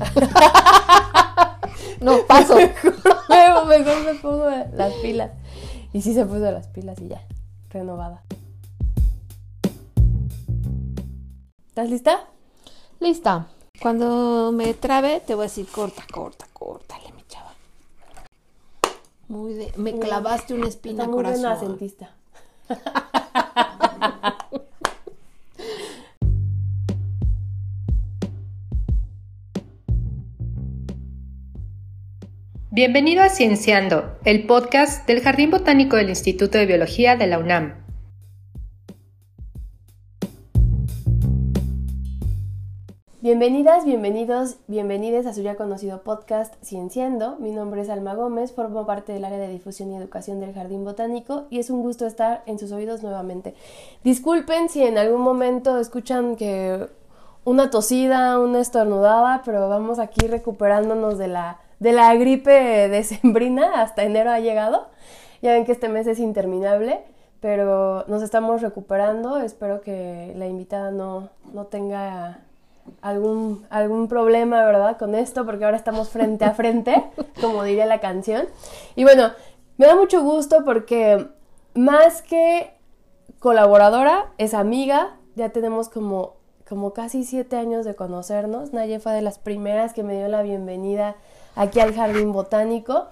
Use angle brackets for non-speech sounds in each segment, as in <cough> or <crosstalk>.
<laughs> no, paso. <laughs> mejor, <laughs> mejor me pongo las pilas. Y sí se puso las pilas y ya, renovada. ¿Estás lista? Lista. Cuando me trabe, te voy a decir corta, corta, córtale, mi chava. Muy de... Me clavaste una espina, Está muy corazón. buena Bienvenido a Cienciando, el podcast del Jardín Botánico del Instituto de Biología de la UNAM. Bienvenidas, bienvenidos, bienvenides a su ya conocido podcast Cienciando. Mi nombre es Alma Gómez, formo parte del área de difusión y educación del Jardín Botánico y es un gusto estar en sus oídos nuevamente. Disculpen si en algún momento escuchan que una tosida, una estornudada, pero vamos aquí recuperándonos de la, de la gripe decembrina, hasta enero ha llegado. Ya ven que este mes es interminable, pero nos estamos recuperando. Espero que la invitada no, no tenga algún, algún problema, ¿verdad? Con esto, porque ahora estamos frente a frente, <laughs> como diría la canción. Y bueno, me da mucho gusto porque más que colaboradora, es amiga, ya tenemos como, como casi siete años de conocernos. Naye fue de las primeras que me dio la bienvenida aquí al Jardín Botánico.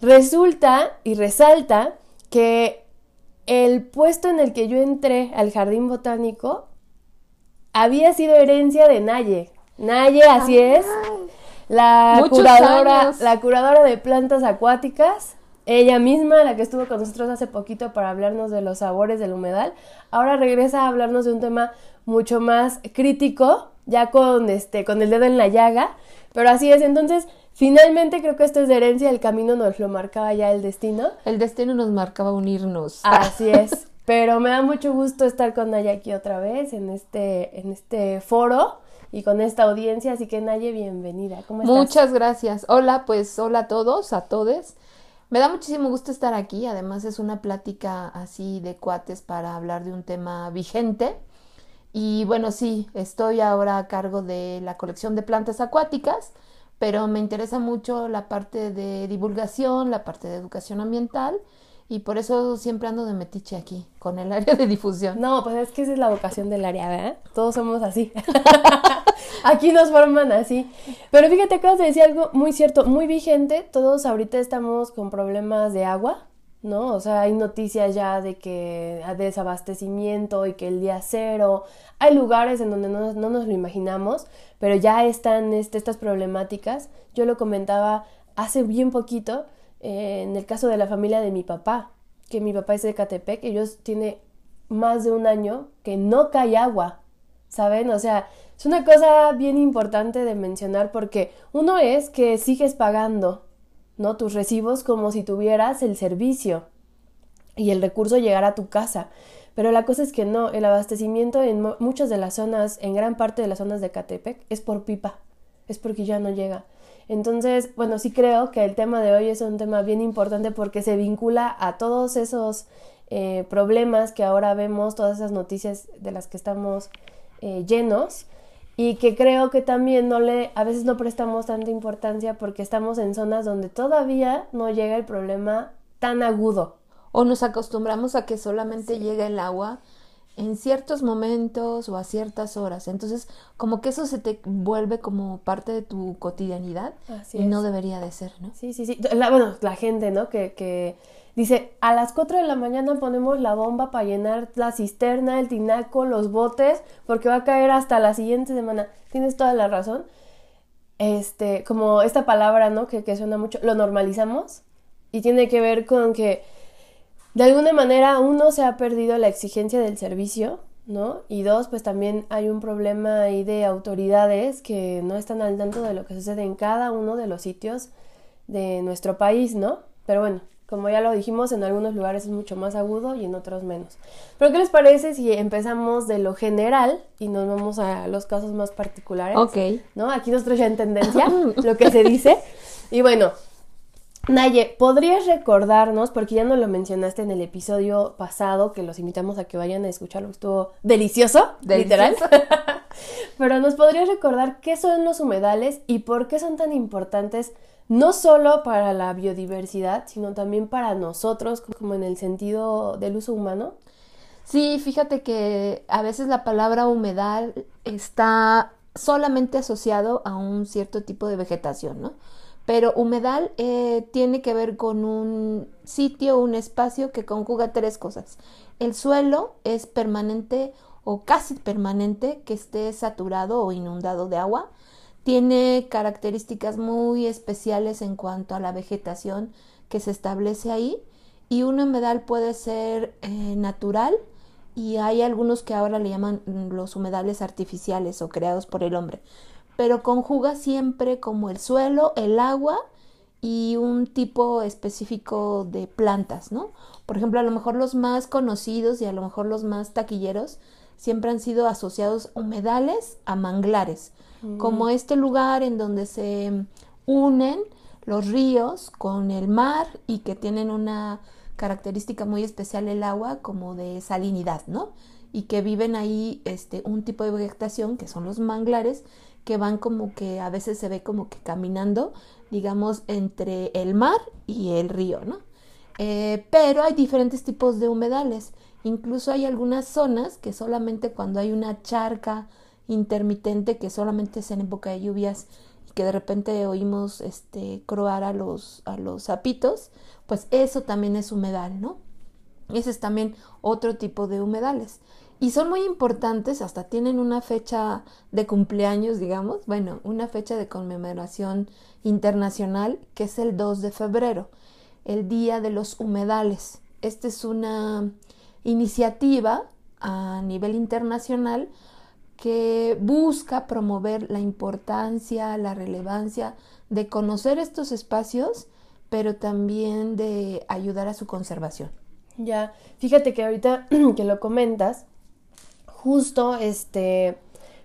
Resulta y resalta que el puesto en el que yo entré al Jardín Botánico había sido herencia de Naye. Naye, así es. La Muchos curadora, años. la curadora de plantas acuáticas. Ella misma, la que estuvo con nosotros hace poquito para hablarnos de los sabores del humedal, ahora regresa a hablarnos de un tema mucho más crítico, ya con este, con el dedo en la llaga. Pero así es, entonces, finalmente creo que esto es de herencia, el camino nos lo marcaba ya el destino. El destino nos marcaba unirnos. Así <laughs> es. Pero me da mucho gusto estar con Naya aquí otra vez en este, en este foro y con esta audiencia. Así que Naye, bienvenida. ¿Cómo estás? Muchas gracias. Hola, pues hola a todos, a todes. Me da muchísimo gusto estar aquí. Además es una plática así de cuates para hablar de un tema vigente. Y bueno, sí, estoy ahora a cargo de la colección de plantas acuáticas, pero me interesa mucho la parte de divulgación, la parte de educación ambiental y por eso siempre ando de metiche aquí, con el <laughs> área de difusión. No, pues es que esa es la vocación del área, ¿verdad? Todos somos así. <laughs> Aquí nos forman así. Pero fíjate, acabas de decir algo muy cierto, muy vigente. Todos ahorita estamos con problemas de agua, ¿no? O sea, hay noticias ya de que hay desabastecimiento y que el día cero. Hay lugares en donde no, no nos lo imaginamos, pero ya están este, estas problemáticas. Yo lo comentaba hace bien poquito eh, en el caso de la familia de mi papá, que mi papá es de Catepec, ellos tiene más de un año que no cae agua, ¿saben? O sea, es una cosa bien importante de mencionar porque uno es que sigues pagando, ¿no? Tus recibos como si tuvieras el servicio y el recurso llegara a tu casa. Pero la cosa es que no, el abastecimiento en muchas de las zonas, en gran parte de las zonas de Catepec, es por pipa, es porque ya no llega. Entonces, bueno, sí creo que el tema de hoy es un tema bien importante porque se vincula a todos esos eh, problemas que ahora vemos, todas esas noticias de las que estamos eh, llenos y que creo que también no le, a veces no prestamos tanta importancia porque estamos en zonas donde todavía no llega el problema tan agudo. O nos acostumbramos a que solamente llega el agua en ciertos momentos o a ciertas horas. Entonces, como que eso se te vuelve como parte de tu cotidianidad Así y no debería de ser, ¿no? Sí, sí, sí. La, bueno, la gente, ¿no? Que, que dice, a las 4 de la mañana ponemos la bomba para llenar la cisterna, el tinaco, los botes, porque va a caer hasta la siguiente semana. Tienes toda la razón. Este, como esta palabra, ¿no? Que, que suena mucho, lo normalizamos y tiene que ver con que de alguna manera uno se ha perdido la exigencia del servicio, ¿no? Y dos, pues también hay un problema ahí de autoridades que no están al tanto de lo que sucede en cada uno de los sitios de nuestro país, ¿no? Pero bueno, como ya lo dijimos, en algunos lugares es mucho más agudo y en otros menos. Pero ¿qué les parece si empezamos de lo general y nos vamos a los casos más particulares? Ok. ¿No? Aquí nosotros ya en tendencia <laughs> lo que se dice. Y bueno, Naye, ¿podrías recordarnos, porque ya no lo mencionaste en el episodio pasado, que los invitamos a que vayan a escucharlo, estuvo delicioso, Delicioso. literal. <laughs> Pero nos podrías recordar qué son los humedales y por qué son tan importantes no solo para la biodiversidad, sino también para nosotros, como en el sentido del uso humano. Sí, fíjate que a veces la palabra humedal está solamente asociado a un cierto tipo de vegetación, ¿no? Pero humedal eh, tiene que ver con un sitio, un espacio que conjuga tres cosas. El suelo es permanente o casi permanente que esté saturado o inundado de agua. Tiene características muy especiales en cuanto a la vegetación que se establece ahí. Y un humedal puede ser eh, natural y hay algunos que ahora le llaman los humedales artificiales o creados por el hombre. Pero conjuga siempre como el suelo, el agua y un tipo específico de plantas, ¿no? Por ejemplo, a lo mejor los más conocidos y a lo mejor los más taquilleros siempre han sido asociados humedales a manglares, mm. como este lugar en donde se unen los ríos con el mar y que tienen una característica muy especial el agua como de salinidad, ¿no? Y que viven ahí este un tipo de vegetación que son los manglares que van como que a veces se ve como que caminando, digamos, entre el mar y el río, ¿no? Eh, pero hay diferentes tipos de humedales. Incluso hay algunas zonas que solamente cuando hay una charca intermitente que solamente es en época de lluvias y que de repente oímos este croar a los a los sapitos, pues eso también es humedal, ¿no? Ese es también otro tipo de humedales. Y son muy importantes, hasta tienen una fecha de cumpleaños, digamos, bueno, una fecha de conmemoración internacional que es el 2 de febrero, el Día de los Humedales. Esta es una iniciativa a nivel internacional que busca promover la importancia, la relevancia de conocer estos espacios pero también de ayudar a su conservación. Ya, fíjate que ahorita <clears throat> que lo comentas, justo este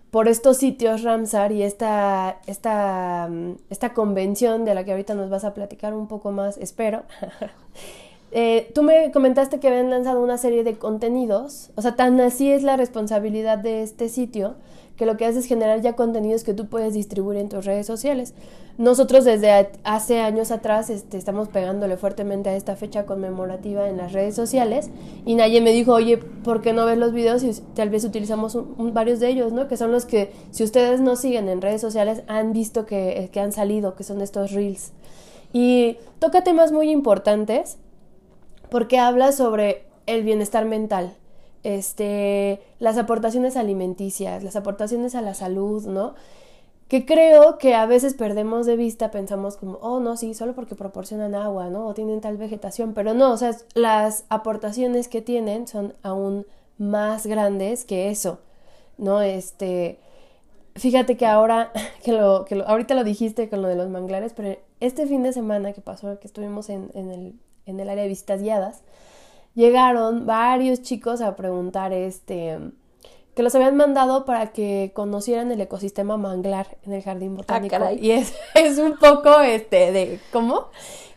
por estos sitios Ramsar y esta, esta, mm, esta convención de la que ahorita nos vas a platicar un poco más, espero. <laughs> Eh, tú me comentaste que habían lanzado una serie de contenidos, o sea, tan así es la responsabilidad de este sitio, que lo que hace es generar ya contenidos que tú puedes distribuir en tus redes sociales. Nosotros desde hace años atrás este, estamos pegándole fuertemente a esta fecha conmemorativa en las redes sociales y nadie me dijo, oye, ¿por qué no ves los videos y tal vez utilizamos varios de ellos, ¿no? Que son los que, si ustedes no siguen en redes sociales, han visto que, que han salido, que son estos reels. Y toca temas muy importantes porque habla sobre el bienestar mental, este, las aportaciones alimenticias, las aportaciones a la salud, ¿no? Que creo que a veces perdemos de vista, pensamos como, oh, no, sí, solo porque proporcionan agua, ¿no? O tienen tal vegetación, pero no, o sea, las aportaciones que tienen son aún más grandes que eso, ¿no? Este, fíjate que ahora, <laughs> que lo, que lo, ahorita lo dijiste con lo de los manglares, pero este fin de semana que pasó, que estuvimos en, en, el, en el área de visitas guiadas, llegaron varios chicos a preguntar este que los habían mandado para que conocieran el ecosistema manglar en el jardín ah, botánico. y es, <laughs> es un poco este de ¿cómo?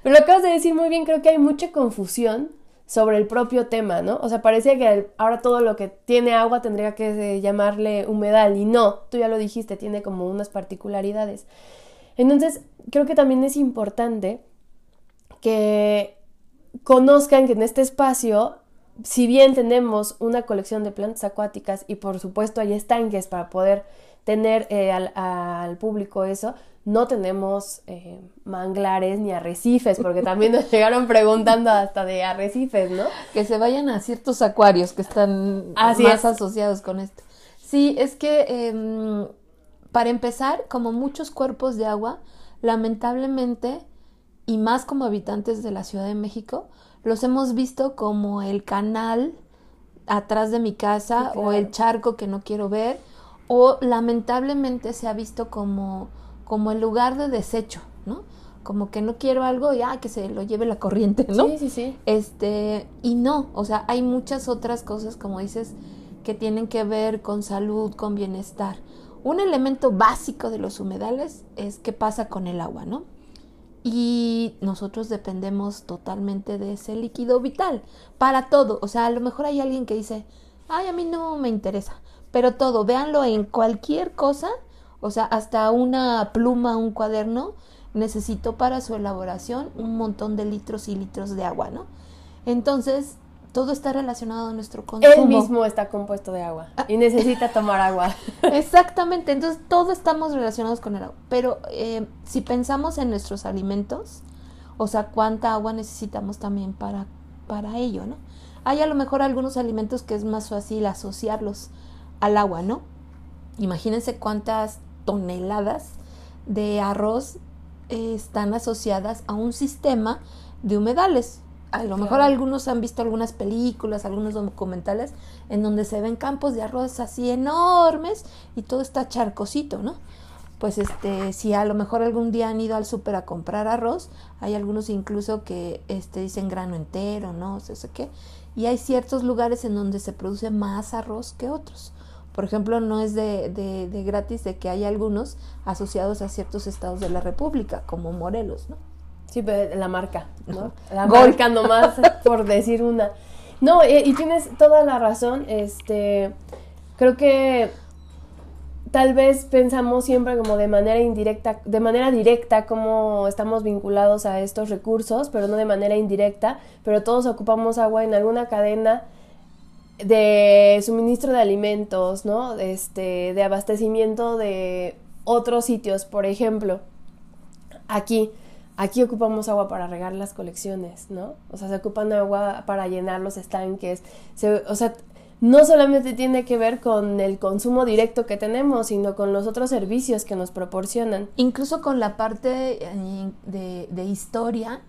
Pero lo acabas de decir muy bien, creo que hay mucha confusión sobre el propio tema, ¿no? O sea, parecía que ahora todo lo que tiene agua tendría que llamarle humedal y no, tú ya lo dijiste, tiene como unas particularidades. Entonces, creo que también es importante que conozcan que en este espacio, si bien tenemos una colección de plantas acuáticas y por supuesto hay estanques para poder tener eh, al, público eso, no tenemos eh, manglares ni arrecifes, porque <laughs> también nos llegaron preguntando hasta de arrecifes, ¿no? Que se vayan a ciertos acuarios que están más asociados con esto. Sí, es que em, para empezar, como muchos cuerpos de agua, lamentablemente y más como habitantes de la Ciudad de México, los hemos visto como el canal atrás de mi casa o el charco que no quiero ver o lamentablemente se ha visto como, como el lugar de desecho, ¿no? Como que no quiero algo y ah, que se lo lleve la corriente, ¿no? Sí, sí, sí. Este, y no, o sea, hay muchas otras cosas, como dices, que tienen que ver con salud, con bienestar. Un elemento básico de los humedales es qué pasa con el agua, ¿no? Y nosotros dependemos totalmente de ese líquido vital para todo. O sea, a lo mejor hay alguien que dice, ay, a mí no me interesa, pero todo, véanlo en cualquier cosa, o sea, hasta una pluma, un cuaderno, necesito para su elaboración un montón de litros y litros de agua, ¿no? Entonces, todo está relacionado a nuestro consumo. Él mismo está compuesto de agua y necesita tomar agua. <laughs> Exactamente, entonces todos estamos relacionados con el agua. Pero eh, si pensamos en nuestros alimentos, o sea, cuánta agua necesitamos también para, para ello, ¿no? Hay a lo mejor algunos alimentos que es más fácil asociarlos al agua, ¿no? Imagínense cuántas toneladas de arroz eh, están asociadas a un sistema de humedales. A lo mejor algunos han visto algunas películas, algunos documentales en donde se ven campos de arroz así enormes y todo está charcosito, ¿no? Pues este, si a lo mejor algún día han ido al súper a comprar arroz, hay algunos incluso que este, dicen grano entero, ¿no? O sea, qué. Y hay ciertos lugares en donde se produce más arroz que otros. Por ejemplo, no es de, de, de gratis de que hay algunos asociados a ciertos estados de la República, como Morelos, ¿no? Sí, pero la marca, ¿no? La marca nomás, <laughs> por decir una. No, y, y, tienes toda la razón. Este, creo que tal vez pensamos siempre como de manera indirecta, de manera directa, como estamos vinculados a estos recursos, pero no de manera indirecta. Pero todos ocupamos agua en alguna cadena de suministro de alimentos, ¿no? Este, de abastecimiento de otros sitios, por ejemplo, aquí Aquí ocupamos agua para regar las colecciones, ¿no? O sea, se ocupan agua para llenar los estanques. o sea, no solamente tiene que ver con el consumo directo que tenemos, sino con los otros servicios que nos proporcionan. Incluso con la parte de, de historia,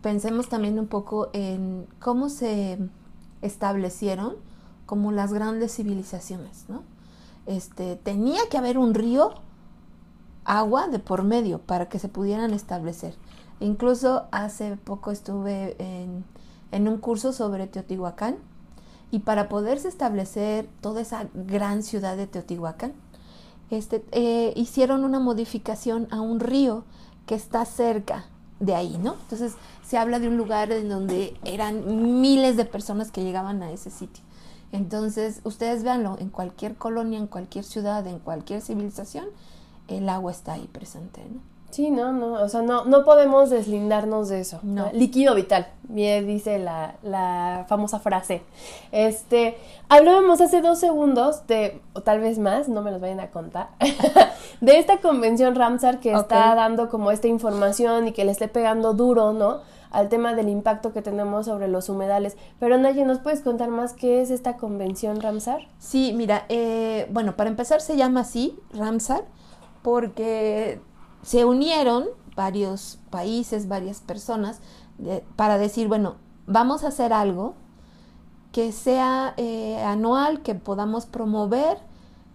pensemos también un poco en cómo se establecieron como las grandes civilizaciones, ¿no? Este, tenía que haber un río agua de por medio para que se pudieran establecer. Incluso hace poco estuve en, un curso sobre Teotihuacán y para poderse establecer toda esa gran ciudad de Teotihuacán, este, eh, hicieron una modificación a un río que está cerca de ahí, ¿no? Entonces se habla de un lugar en donde eran miles de personas que llegaban a ese sitio. Entonces, ustedes véanlo, en cualquier colonia, en cualquier ciudad, en cualquier civilización, el agua está ahí presente, ¿no? Sí, no, no, o sea, no, no podemos deslindarnos de eso. No. Líquido vital, bien dice la, la, famosa frase. Este, hablábamos hace dos segundos de, o tal vez más, no me los vayan a contar, <laughs> de esta convención Ramsar que está dando como esta información y que le esté pegando duro, ¿no? Al tema del impacto que tenemos sobre los humedales. Pero Naye, ¿nos puedes contar más qué es esta convención Ramsar? Sí, mira, eh, bueno, para empezar se llama así, Ramsar porque se unieron varios países, varias personas, para decir, bueno, vamos a hacer algo que sea eh, anual, que podamos promover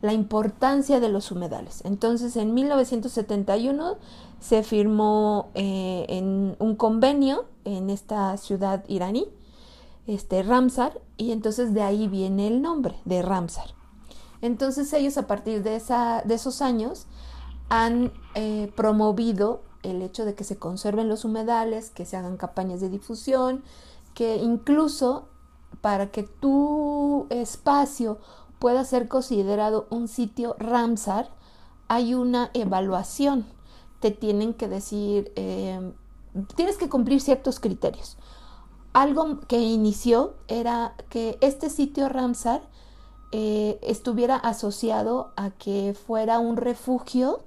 la importancia de los humedales. Entonces, en 1971 se firmó eh, en un convenio en esta ciudad iraní, este Ramsar, y entonces de ahí viene el nombre de Ramsar. Entonces ellos a partir de, esos años han eh, promovido el hecho de que se conserven los humedales, que se hagan campañas de difusión, que incluso para que tu espacio pueda ser considerado un sitio Ramsar, hay una evaluación. Te tienen que decir, eh, tienes que cumplir ciertos criterios. Algo que inició era que este sitio Ramsar eh, estuviera asociado a que fuera un refugio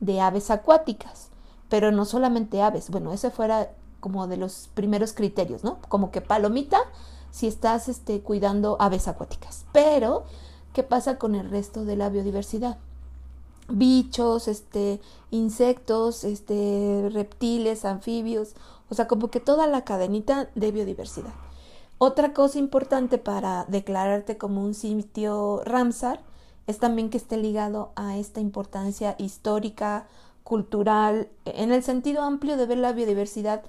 de aves acuáticas, pero no solamente aves, bueno, ese fuera como de los primeros criterios, ¿no? Como que palomita si estás este, cuidando aves acuáticas. Pero, ¿qué pasa con el resto de la biodiversidad? Bichos, este, insectos, este, reptiles, anfibios, o sea, como que toda la cadenita de biodiversidad. Otra cosa importante para declararte como un sitio Ramsar es también que esté ligado a esta importancia histórica, cultural, en el sentido amplio de ver la biodiversidad,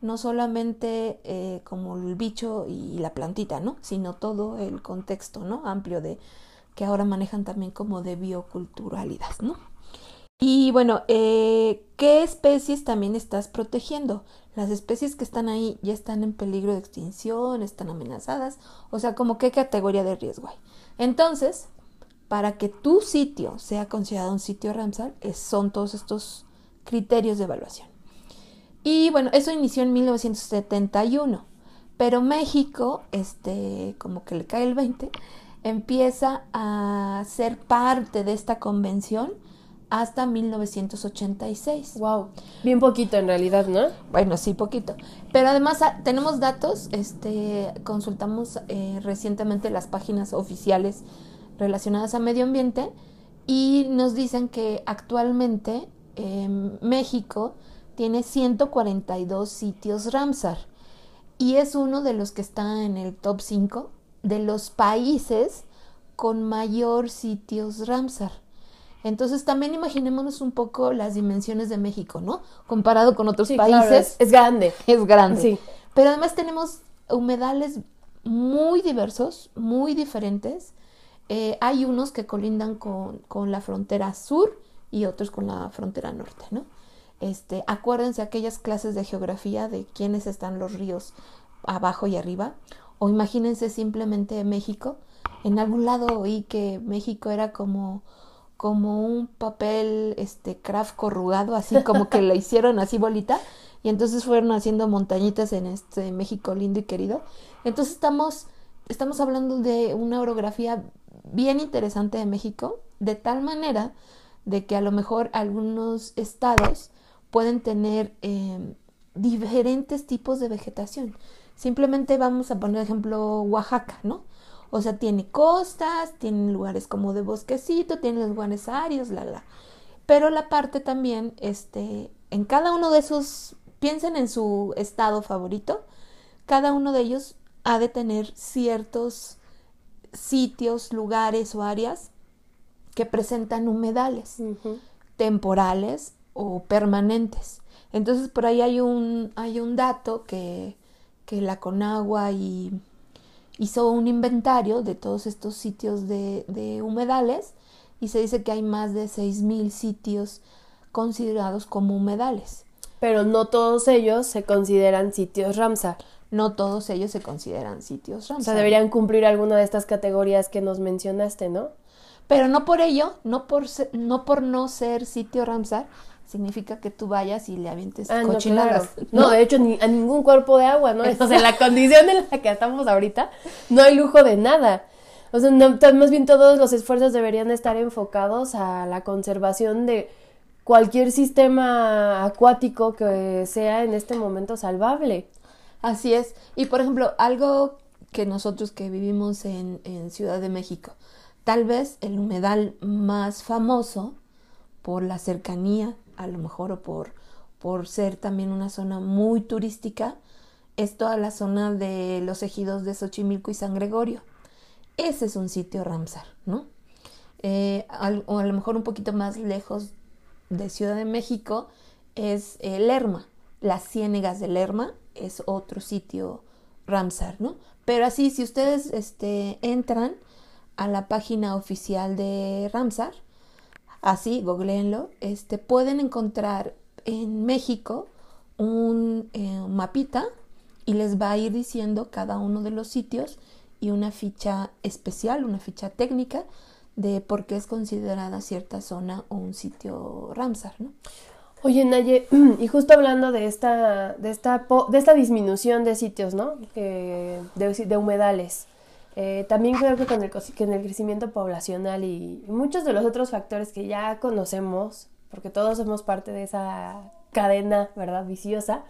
no solamente eh, como el bicho y la plantita, ¿no? Sino todo el contexto, ¿no? Amplio de que ahora manejan también como de bioculturalidad, ¿no? Y bueno, eh, ¿qué especies también estás protegiendo? Las especies que están ahí ya están en peligro de extinción, están amenazadas, o sea, como qué categoría de riesgo hay. Entonces, para que tu sitio sea considerado un sitio Ramsar, son todos estos criterios de evaluación. Y bueno, eso inició en 1971, pero México, este, como que le cae el 20, empieza a ser parte de esta convención hasta 1986. Wow, bien poquito en realidad, ¿no? Bueno, sí, poquito. Pero además ah, tenemos datos, este, consultamos eh, recientemente las páginas oficiales relacionadas a medio ambiente y nos dicen que actualmente em, México tiene 142 sitios Ramsar y es uno de los que está en el top 5 de los países con mayor sitios Ramsar. Entonces también imaginémonos un poco las dimensiones de México, ¿no? Comparado con otros países. es, grande. <laughs> Es grande. Sí. Pero además tenemos humedales muy diversos, muy diferentes. Eh, hay unos que colindan con, con, la frontera sur y otros con la frontera norte, ¿no? Este, acuérdense aquellas clases de geografía de quiénes están los ríos abajo y arriba. O imagínense simplemente México. En algún lado oí que México era como como un papel este craft corrugado, así como que lo <laughs> hicieron así bolita y entonces fueron haciendo montañitas en este México lindo y querido. Entonces estamos estamos hablando de una orografía bien interesante de México, de tal manera de que a lo mejor algunos estados pueden tener em, diferentes tipos de vegetación. Simplemente vamos a poner ejemplo Oaxaca, ¿no? O sea, tiene costas, tiene lugares como de bosquecito, tiene lugares áreos, la, la. Pero la parte también, este, en cada uno de esos, piensen en su estado favorito, cada uno de ellos ha de tener ciertos sitios, lugares o áreas que presentan humedales temporales o permanentes. Entonces por ahí hay un, hay un dato que, que la Conagua y hizo un inventario de todos estos sitios de, humedales y se dice que hay más de 6.000 sitios considerados como humedales. Pero no todos ellos se consideran sitios Ramsar. No todos ellos se consideran sitios Ramsar. O sea, deberían cumplir alguna de estas categorías que nos mencionaste, ¿no? Pero no por ello, no por, no por no ser sitio Ramsar, significa que tú vayas y le avientes ah, cochinadas. No, de hecho, ni, a ningún cuerpo de agua, ¿no? <laughs> O sea, la condición en la que estamos ahorita, no hay lujo de nada. O sea, más bien todos los esfuerzos deberían estar enfocados a la conservación de cualquier sistema acuático que sea en este momento salvable. Así es. Y por ejemplo, algo que nosotros que vivimos en, Ciudad de México, tal vez el humedal más famoso por la cercanía a lo mejor o por, por ser también una zona muy turística, es toda la zona de los ejidos de Xochimilco y San Gregorio. Ese es un sitio Ramsar, ¿no? Eh, o a lo mejor un poquito más lejos de Ciudad de México es eh, Lerma. Las Ciénegas de Lerma es otro sitio Ramsar, ¿no? Pero así, si ustedes este, entran a la página oficial de Ramsar, así, googleenlo, este, pueden encontrar en México un eh, mapita y les va a ir diciendo cada uno de los sitios y una ficha especial, una ficha técnica de por qué es considerada cierta zona o un sitio Ramsar, ¿no? Oye, Naye, <clears throat> y justo hablando de esta, de esta, de esta disminución de sitios, ¿no? de, de humedales. Eh, también creo que con el, el crecimiento poblacional y muchos de los otros factores que ya conocemos, porque todos somos parte de esa cadena, ¿verdad? Viciosa.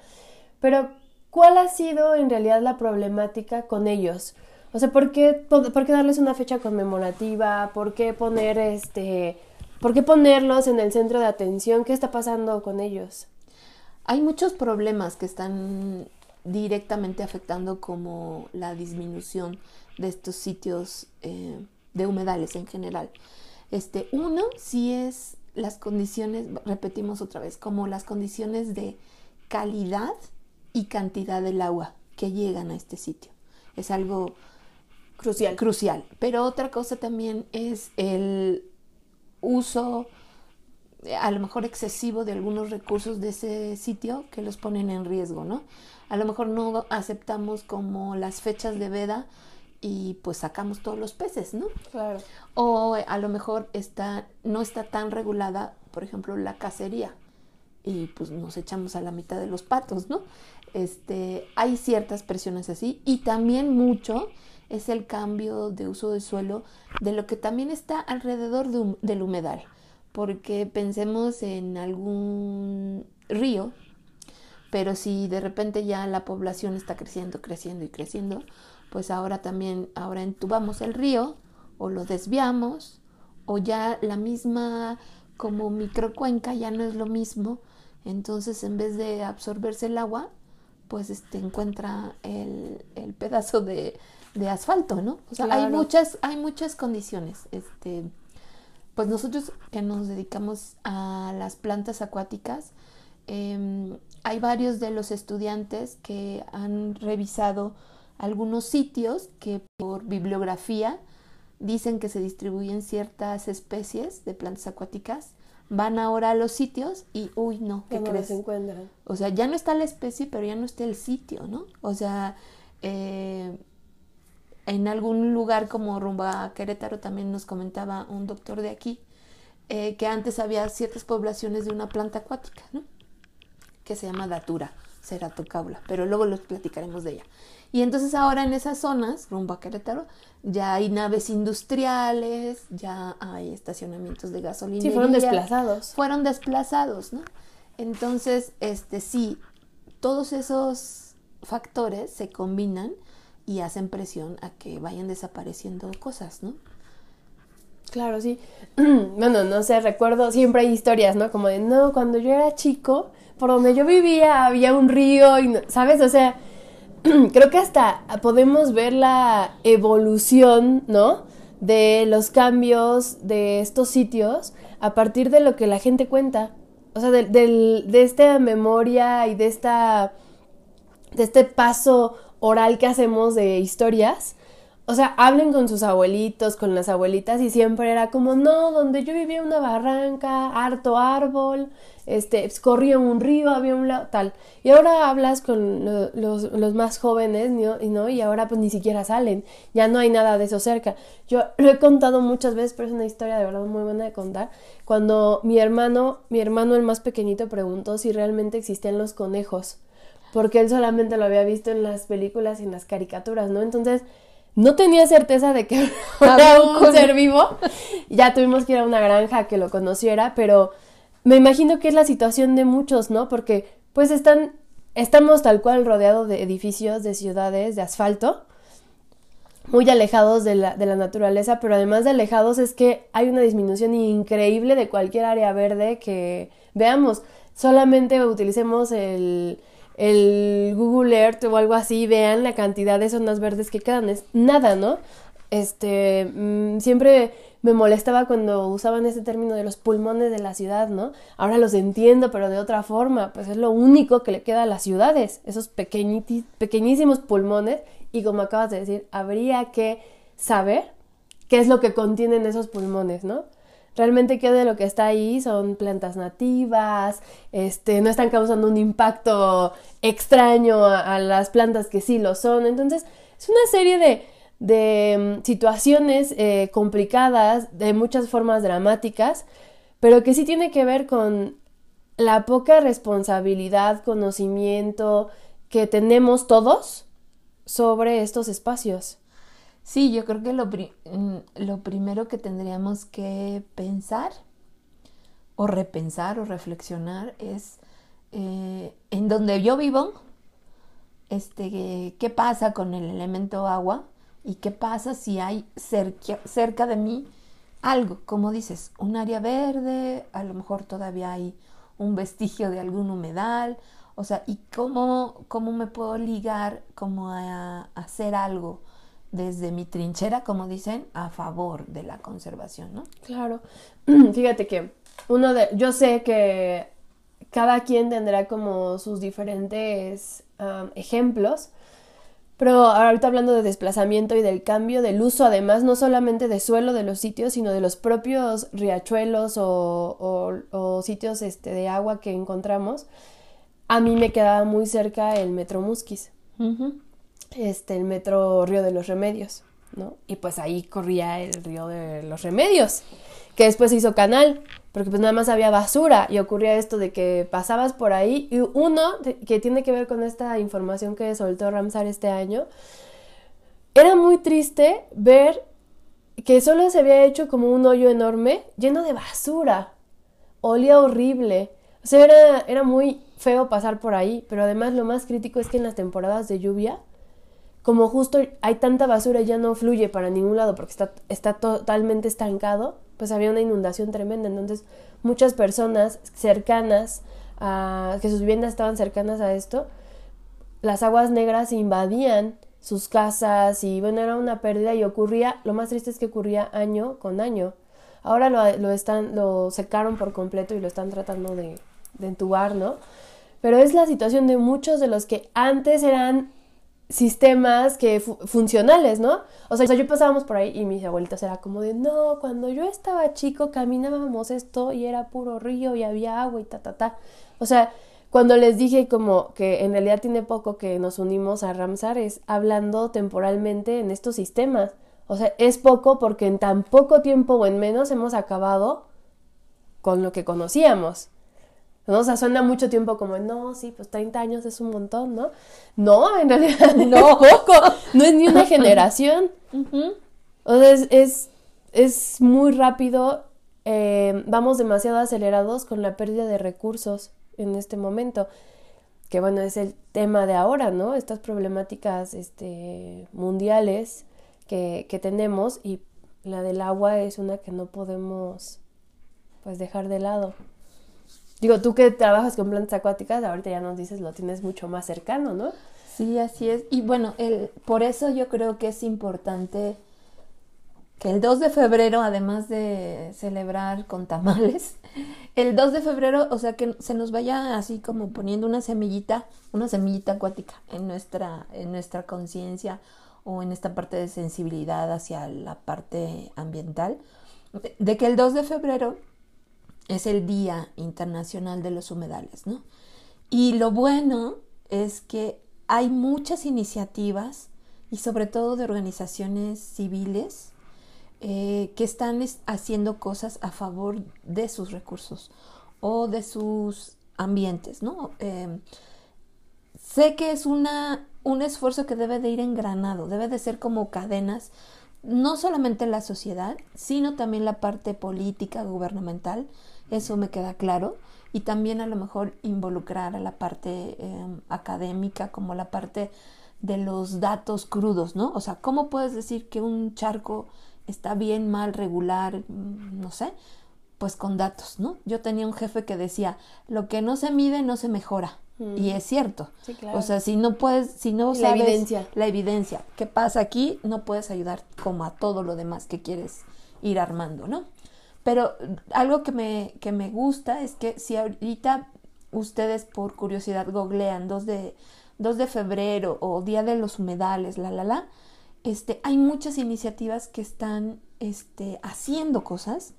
Pero, ¿cuál ha sido en realidad la problemática con ellos? O sea, ¿por qué, por qué darles una fecha conmemorativa? ¿Por qué poner este... ¿Por qué ponerlos en el centro de atención? ¿Qué está pasando con ellos? Hay muchos problemas que están directamente afectando como la disminución de estos sitios eh, de humedales en general. Este, uno sí es las condiciones, repetimos otra vez, como las condiciones de calidad y cantidad del agua que llegan a este sitio. Es algo crucial. Crucial. Pero otra cosa también es el uso a lo mejor excesivo de algunos recursos de ese sitio que los ponen en riesgo, ¿no? A lo mejor no aceptamos como las fechas de veda y pues sacamos todos los peces, ¿no? Claro. O a lo mejor está, no está tan regulada, por ejemplo, la cacería y pues nos echamos a la mitad de los patos, ¿no? Este, hay ciertas presiones así y también mucho es el cambio de uso del suelo de lo que también está alrededor del humedal, porque pensemos en algún río, pero si de repente ya la población está creciendo, creciendo y creciendo, pues ahora también, ahora entubamos el río o lo desviamos o ya la misma como microcuenca ya no es lo mismo, entonces en vez de absorberse el agua, pues este encuentra el, el pedazo de, de, asfalto, ¿no? O sea, hay muchas, hay muchas condiciones. Este, pues nosotros que nos dedicamos a las plantas acuáticas, eh, hay varios de los estudiantes que han revisado algunos sitios que por bibliografía dicen que se distribuyen ciertas especies de plantas acuáticas. Van ahora a los sitios y, uy, no, ¿qué no crees? encuentran. O sea, ya no está la especie, pero ya no está el sitio, ¿no? O sea, eh, en algún lugar como rumbo a Querétaro también nos comentaba un doctor de aquí eh, que antes había ciertas poblaciones de una planta acuática, ¿no? que se llama Datura, Ceratocaula, pero luego los platicaremos de ella. Y entonces ahora en esas zonas, rumbo a Querétaro, ya hay naves industriales, ya hay estacionamientos de gasolina. Sí, fueron desplazados. Fueron desplazados, ¿no? Entonces, este sí, todos esos factores se combinan y hacen presión a que vayan desapareciendo cosas, ¿no? Claro, sí. <clears throat> bueno, no sé, recuerdo, siempre hay historias, ¿no? Como de, no, cuando yo era chico, por donde yo vivía había un río y, ¿sabes? O sea, <clears throat> creo que hasta podemos ver la evolución, ¿no? De los cambios de estos sitios a partir de lo que la gente cuenta. O sea, de, de esta memoria y de esta. de este paso oral que hacemos de historias. O sea, hablen con sus abuelitos, con las abuelitas, y siempre era como, no, donde yo vivía una barranca, harto árbol, este, pues, corría un río, había un lado, tal. Y ahora hablas con los, más jóvenes, ¿no? y ahora pues ni siquiera salen, ya no hay nada de eso cerca. Yo lo he contado muchas veces, pero es una historia de verdad muy buena de contar. Cuando mi hermano, mi hermano el más pequeñito preguntó si realmente existían los conejos, porque él solamente lo había visto en las películas y en las caricaturas, ¿no? Entonces, no tenía certeza de que <laughs> era un ser <laughs> vivo. Ya tuvimos que ir a una granja que lo conociera, pero me imagino que es la situación de muchos, ¿no? Porque pues están, estamos tal cual rodeados de edificios, de ciudades, de asfalto, muy alejados de la, de la naturaleza, pero además de alejados es que hay una disminución increíble de cualquier área verde que veamos. Solamente utilicemos el, el Google Earth o algo así, vean la cantidad de zonas verdes que quedan. Es nada, ¿no? Este, mm, siempre me molestaba cuando usaban ese término de los pulmones de la ciudad, ¿no? Ahora los entiendo, pero de otra forma, pues es lo único que le queda a las ciudades, esos pequeñísimos pulmones, y como acabas de decir, habría que saber qué es lo que contienen esos pulmones, ¿no? Realmente qué de lo que está ahí son plantas nativas, este, no están causando un impacto extraño a las plantas que sí lo son, entonces es una serie de de mm, situaciones eh, complicadas, de muchas formas dramáticas, pero que sí tiene que ver con la poca responsabilidad, conocimiento que tenemos todos sobre estos espacios. Sí, yo creo que lo, mm, lo primero que tendríamos que pensar o repensar o reflexionar es eh, en donde yo vivo, este, qué pasa con el elemento agua, ¿Y qué pasa si hay cerca, cerca de mí algo, como dices, un área verde, a lo mejor todavía hay un vestigio de algún humedal, o sea, ¿y cómo, cómo me puedo ligar como a, hacer algo desde mi trinchera, como dicen, a favor de la conservación, ¿no? Claro. <clears throat> Fíjate que uno de, yo sé que cada quien tendrá como sus diferentes ejemplos, pero ahorita hablando de desplazamiento y del cambio del uso, además, no solamente de suelo de los sitios, sino de los propios riachuelos o, sitios este, de agua que encontramos, a mí me quedaba muy cerca el metro Musquis, este, el metro Río de los Remedios. ¿no? Y pues ahí corría el río de los remedios, que después se hizo canal, porque pues nada más había basura y ocurría esto de que pasabas por ahí y uno que tiene que ver con esta información que soltó Ramsar este año, era muy triste ver que solo se había hecho como un hoyo enorme lleno de basura, olía horrible, o sea, era, era muy feo pasar por ahí, pero además lo más crítico es que en las temporadas de lluvia, como justo hay tanta basura y ya no fluye para ningún lado porque está, está totalmente estancado, pues había una inundación tremenda. Entonces, muchas personas cercanas a que sus viviendas estaban cercanas a esto, las aguas negras invadían sus casas y bueno, era una pérdida y ocurría, lo más triste es que ocurría año con año. Ahora lo, lo están, lo secaron por completo y lo están tratando de, de entubar, ¿no? Pero es la situación de muchos de los que antes eran sistemas que funcionales, ¿no? O sea, yo pasábamos por ahí y mis abuelitas era como de, no, cuando yo estaba chico caminábamos esto y era puro río y había agua y ta, ta, ta. O sea, cuando les dije como que en realidad tiene poco que nos unimos a Ramsar es hablando temporalmente en estos sistemas. O sea, es poco porque en tan poco tiempo o en menos hemos acabado con lo que conocíamos. ¿No? O sea, suena mucho tiempo como, no, sí, pues 30 años es un montón, ¿no? No, en realidad <laughs> no, poco, no es ni una generación. O sea, es, es, muy rápido, eh, vamos demasiado acelerados con la pérdida de recursos en este momento, que bueno, es el tema de ahora, ¿no? Estas problemáticas este, mundiales que, que tenemos y la del agua es una que no podemos pues dejar de lado. Digo, tú que trabajas con plantas acuáticas, ahorita ya nos dices lo tienes mucho más cercano, ¿no? Sí, así es. Y bueno, el, por eso yo creo que es importante que el 2 de febrero, además de celebrar con tamales, <laughs> el 2 de febrero, o sea, que se nos vaya así como poniendo una semillita, una semillita acuática en nuestra, en nuestra conciencia o en esta parte de sensibilidad hacia la parte ambiental, de que el 2 de febrero es el Día Internacional de los Humedales, ¿no? Y lo bueno es que hay muchas iniciativas y sobre todo de organizaciones civiles eh, que están haciendo cosas a favor de sus recursos o de sus ambientes, ¿no? Em, sé que es una, un esfuerzo que debe de ir engranado, debe de ser como cadenas, no solamente la sociedad, sino también la parte política, gubernamental, eso me queda claro. Y también a lo mejor involucrar a la parte em, académica como la parte de los datos crudos, ¿no? O sea, ¿cómo puedes decir que un charco está bien, mal, regular, mm, no sé? Pues con datos, ¿no? Yo tenía un jefe que decía, lo que no se mide no se mejora. Y es cierto. O sea, si no puedes, si no sabes la evidencia. la evidencia, qué pasa aquí, no puedes ayudar como a todo lo demás que quieres ir armando, ¿no? Pero algo que me, que me gusta es que si ahorita ustedes por curiosidad googlean 2 de, 2 de febrero o Día de los Humedales, la, la, la, este, hay muchas iniciativas que están este, haciendo cosas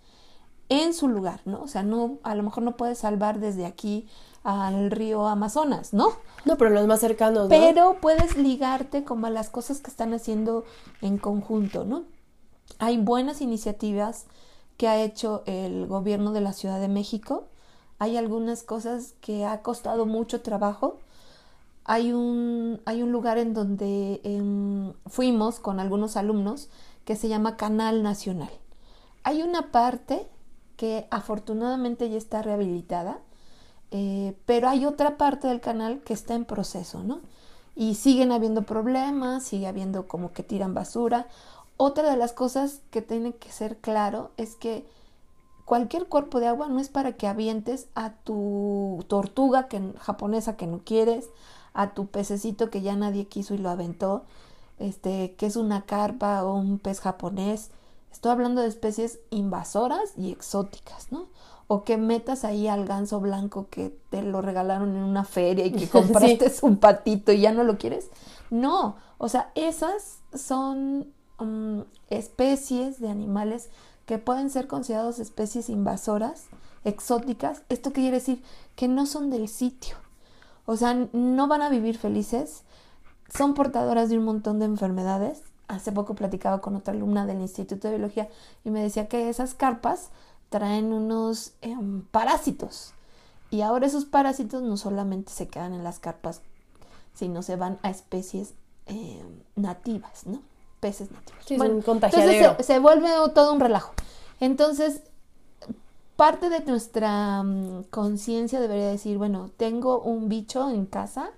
en su lugar, ¿no? O sea, no, a lo mejor no puedes salvar desde aquí al río Amazonas, ¿no? No, pero los más cercanos, ¿no? Pero puedes ligarte como a las cosas que están haciendo en conjunto, ¿no? Hay buenas iniciativas que ha hecho el gobierno de la Ciudad de México. Hay algunas cosas que ha costado mucho trabajo. Hay un, hay un lugar en donde em, fuimos con algunos alumnos que se llama Canal Nacional. Hay una parte que afortunadamente ya está rehabilitada, eh, pero hay otra parte del canal que está en proceso, ¿no? Y siguen habiendo problemas, sigue habiendo como que tiran basura otra de las cosas que tiene que ser claro es que cualquier cuerpo de agua no es para que avientes a tu tortuga que, japonesa que no quieres, a tu pececito que ya nadie quiso y lo aventó, este, que es una carpa o un pez japonés. Estoy hablando de especies invasoras y exóticas, ¿no? O que metas ahí al ganso blanco que te lo regalaron en una feria y que <laughs> <laughs> compraste un patito y ya no lo quieres. No, o sea, esas son Mm, especies de animales que pueden ser considerados especies invasoras, exóticas. ¿Esto quiere decir? Que no son del sitio. O sea, no van a vivir felices, son portadoras de un montón de enfermedades. hace poco platicaba con otra alumna del Instituto de Biología y me decía que esas carpas traen unos em, parásitos. Y ahora esos parásitos no solamente se quedan en las carpas, sino se van a especies em, nativas, ¿no? Peces nativos. Sí, es Bueno, un entonces se, se vuelve todo un relajo. Entonces, parte de nuestra mm, conciencia debería decir, bueno, tengo un bicho en casa,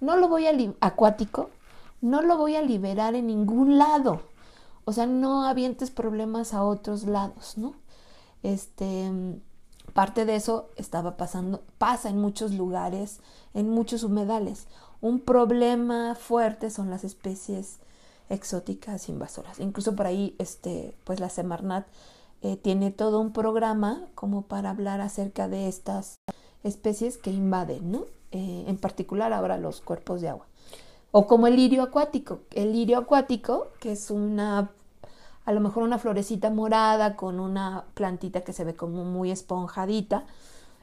no lo voy a acuático, no lo voy a liberar en ningún lado. O sea, no avientes problemas a otros lados, ¿no? Este, mm, parte de eso estaba pasando, pasa en muchos lugares, en muchos humedales. Un problema fuerte son las especies exóticas invasoras. Incluso por ahí, este, pues la Semarnat eh, tiene todo un programa como para hablar acerca de estas especies que invaden, ¿no? Eh, en particular ahora los cuerpos de agua. O como el lirio acuático. El lirio acuático, que es una, a lo mejor una florecita morada con una plantita que se ve como muy esponjadita.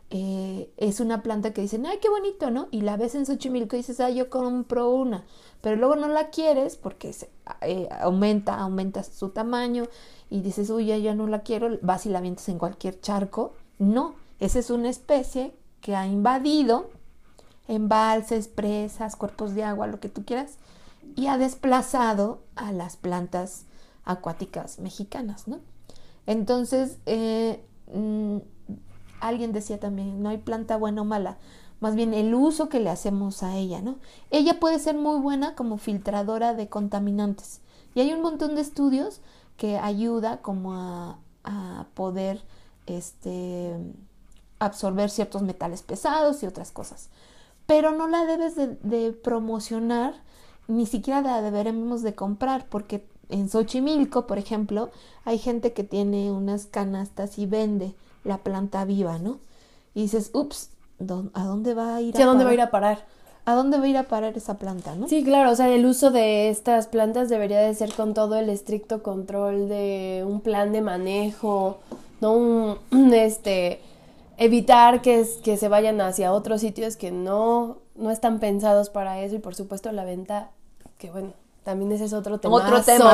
Eh, es una planta que dicen, ay, qué bonito, ¿no? Y la ves en Xochimilco y dices, ay, yo compro una. Pero luego no la quieres porque se, eh, aumenta, aumenta su tamaño y dices, uy, ya, ya no la quiero, vas y la avientas en cualquier charco. No, esa es una especie que ha invadido embalses, presas, cuerpos de agua, lo que tú quieras, y ha desplazado a las plantas acuáticas mexicanas, ¿no? Entonces, eh, mm, alguien decía también, no hay planta buena o mala, más bien el uso que le hacemos a ella, ¿no? Ella puede ser muy buena como filtradora de contaminantes. Y hay un montón de estudios que ayuda como a, poder este, absorber ciertos metales pesados y otras cosas. Pero no la debes de, de promocionar, ni siquiera la deberemos de comprar, porque en Xochimilco, por ejemplo, hay gente que tiene unas canastas y vende la planta viva, ¿no? Y dices, ups, ¿dó- ¿a dónde va a ir? Sí, ¿a dónde va a parar? ir a parar? ¿A dónde va a ir a parar esa planta, no? Sí, claro, o sea, el uso de estas plantas debería de ser con todo el estricto control de un plan de manejo, no un, un, este, evitar que, es- que se vayan hacia otros sitios que no, no están pensados para eso y por supuesto la venta, que bueno, también ese es otro tema. Otro tema.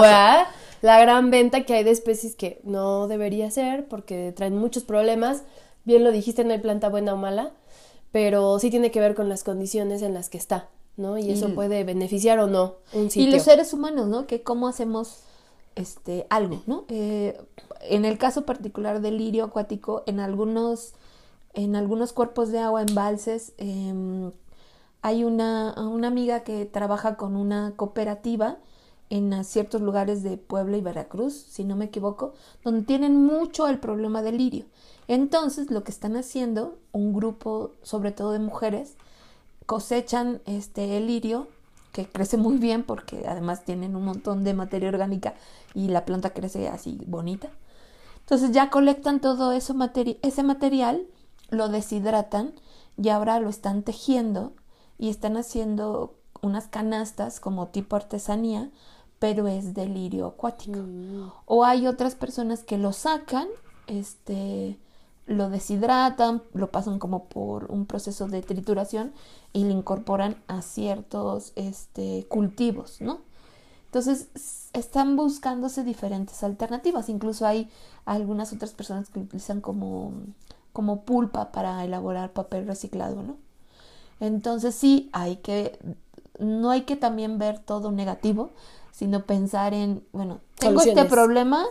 La gran venta que hay de especies que no debería ser porque traen muchos problemas. Bien lo dijiste, no hay planta buena o mala, pero sí tiene que ver con las condiciones en las que está, ¿no? Y eso Y- puede beneficiar o no un sitio. Y los seres humanos, ¿no? Que cómo hacemos este algo, ¿no? Eh, en el caso particular del lirio acuático, en algunos, en algunos cuerpos de agua, embalses, em, hay una, una amiga que trabaja con una cooperativa en ciertos lugares de Puebla y Veracruz, si no me equivoco, donde tienen mucho el problema del lirio. Entonces, lo que están haciendo, un grupo, sobre todo de mujeres, cosechan este el lirio que crece muy bien porque además tienen un montón de materia orgánica y la planta crece así bonita. Entonces ya colectan todo eso ese material, lo deshidratan y ahora lo están tejiendo y están haciendo unas canastas como tipo artesanía, pero es de lirio acuático. Mm. O hay otras personas que lo sacan, este, lo deshidratan, lo pasan como por un proceso de trituración y lo incorporan a ciertos este, cultivos, ¿no? Entonces están buscándose diferentes alternativas. Incluso hay algunas otras personas que lo utilizan como, como pulpa para elaborar papel reciclado, ¿no? Entonces sí, hay que, no hay que también ver todo negativo, sino pensar en, bueno, tengo este problema,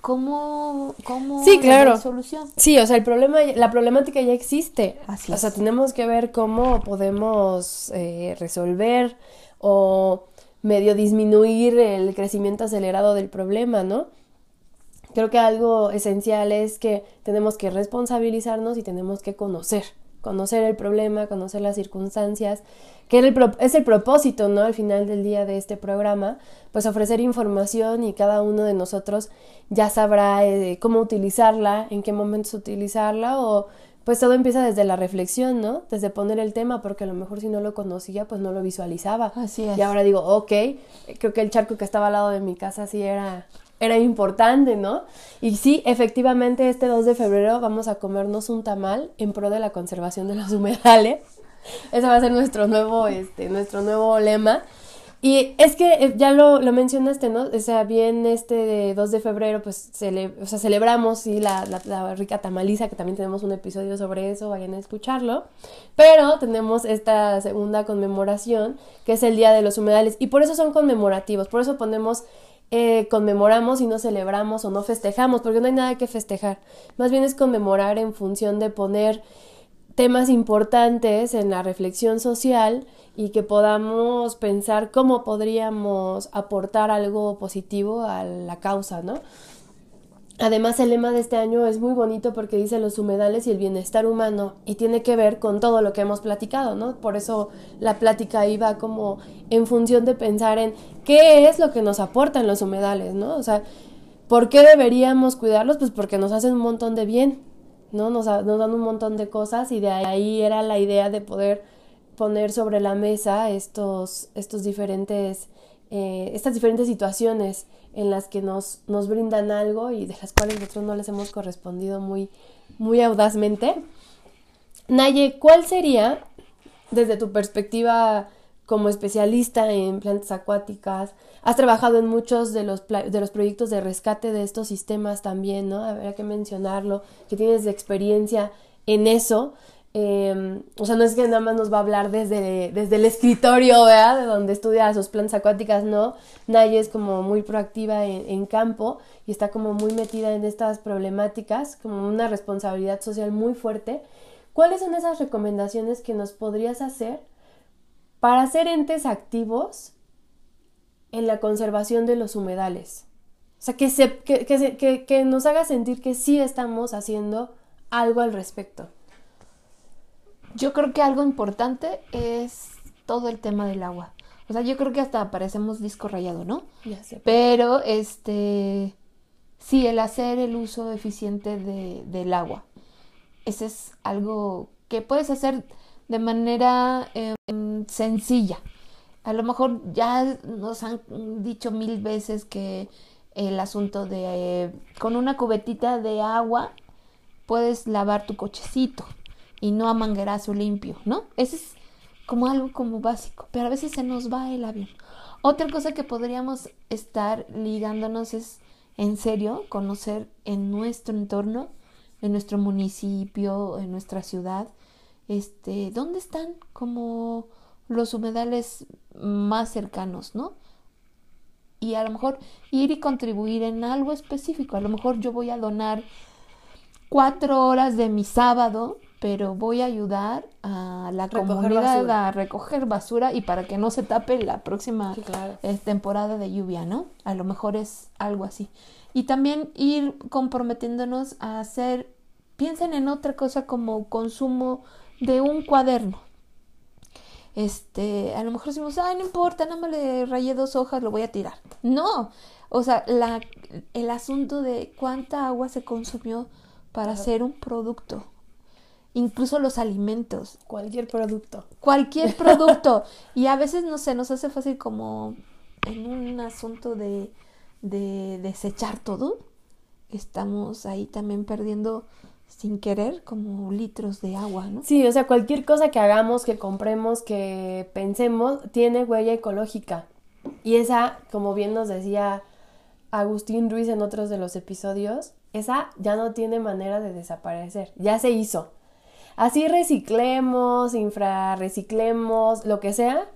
¿cómo, cómo Sí, claro. solución? Sí, o sea, el problema, la problemática ya existe. Así o sea, es. tenemos que ver cómo podemos eh, resolver o medio disminuir el crecimiento acelerado del problema, ¿no? Creo que algo esencial es que tenemos que responsabilizarnos y tenemos que conocer, conocer el problema, conocer las circunstancias, que era el pro- es el propósito, ¿no? Al final del día de este programa, pues ofrecer información y cada uno de nosotros ya sabrá eh, cómo utilizarla, en qué momentos utilizarla o pues todo empieza desde la reflexión, ¿no? Desde poner el tema, porque a lo mejor si no lo conocía, pues no lo visualizaba. Así es. Y ahora digo, ok, creo que el charco que estaba al lado de mi casa sí era, era importante, ¿no? Y sí, efectivamente, este 2 de febrero vamos a comernos un tamal en pro de la conservación de los humedales. <laughs> Ese va a ser nuestro nuevo, este, nuestro nuevo lema. Y es que eh, ya lo, lo, mencionaste, ¿no? O sea, bien este 2 de febrero, pues cele o sea, celebramos sí, la, la, la, rica tamaliza, que también tenemos un episodio sobre eso, vayan a escucharlo. Pero tenemos esta segunda conmemoración, que es el Día de los Humedales. Y por eso son conmemorativos, por eso ponemos eh, conmemoramos y no celebramos o no festejamos, porque no hay nada que festejar. Más bien es conmemorar en función de poner temas importantes en la reflexión social y que podamos pensar cómo podríamos aportar algo positivo a la causa, ¿no? Además, el lema de este año es muy bonito porque dice los humedales y el bienestar humano y tiene que ver con todo lo que hemos platicado, ¿no? Por eso la plática iba como en función de pensar en qué es lo que nos aportan los humedales, ¿no? O sea, ¿por qué deberíamos cuidarlos? Pues porque nos hacen un montón de bien, ¿no? Nos, nos dan un montón de cosas y de ahí era la idea de poder poner sobre la mesa estos, estos diferentes, eh, estas diferentes situaciones en las que nos, nos brindan algo y de las cuales nosotros no les hemos correspondido muy, muy audazmente. Naye, ¿cuál sería, desde tu perspectiva como especialista en plantas acuáticas, has trabajado en muchos de los, de los proyectos de rescate de estos sistemas también, ¿no? Habría que mencionarlo, que tienes experiencia en eso. Em, o sea, no es que nada más nos va a hablar desde, desde el escritorio, ¿verdad? De donde estudia sus plantas acuáticas, no. Naye es como muy proactiva en, campo y está como muy metida en estas problemáticas, como una responsabilidad social muy fuerte. ¿Cuáles son esas recomendaciones que nos podrías hacer para ser entes activos en la conservación de los humedales? O sea, que, se, que, que, que nos haga sentir que sí estamos haciendo algo al respecto. Yo creo que algo importante es todo el tema del agua. O sea, yo creo que hasta parecemos disco rayado, ¿no? Ya sé. Pero, este, sí, el hacer el uso eficiente de, del agua. Ese es algo que puedes hacer de manera eh, sencilla. A lo mejor ya nos han dicho mil veces que el asunto de eh, con una cubetita de agua puedes lavar tu cochecito y no a manguerazo limpio, ¿no? Ese es como algo como básico, pero a veces se nos va el avión. Otra cosa que podríamos estar ligándonos es, en serio, conocer en nuestro entorno, en nuestro municipio, en nuestra ciudad, este, dónde están como los humedales más cercanos, ¿no? Y a lo mejor ir y contribuir en algo específico. A lo mejor yo voy a donar cuatro horas de mi sábado pero voy a ayudar a la comunidad a recoger basura y para que no se tape la próxima temporada de lluvia, ¿no? A lo mejor es algo así. Y también ir comprometiéndonos a hacer, piensen en otra cosa como consumo de un cuaderno. Este, a lo mejor decimos, ay, no importa, nada más le rayé dos hojas, lo voy a tirar. No, o sea, la, el asunto de cuánta agua se consumió para hacer un producto incluso los alimentos. Cualquier producto. Cualquier <laughs> producto. y a veces, no sé, nos hace fácil como en un asunto de, de desechar todo. Estamos ahí también perdiendo sin querer como litros de agua, ¿no? Sí, o sea, cualquier cosa que hagamos, que compremos, que pensemos, tiene huella ecológica. Y esa, como bien nos decía Agustín Ruiz en otros de los episodios, esa ya no tiene manera de desaparecer, ya se hizo. Así reciclemos, infrarreciclemos, lo que sea,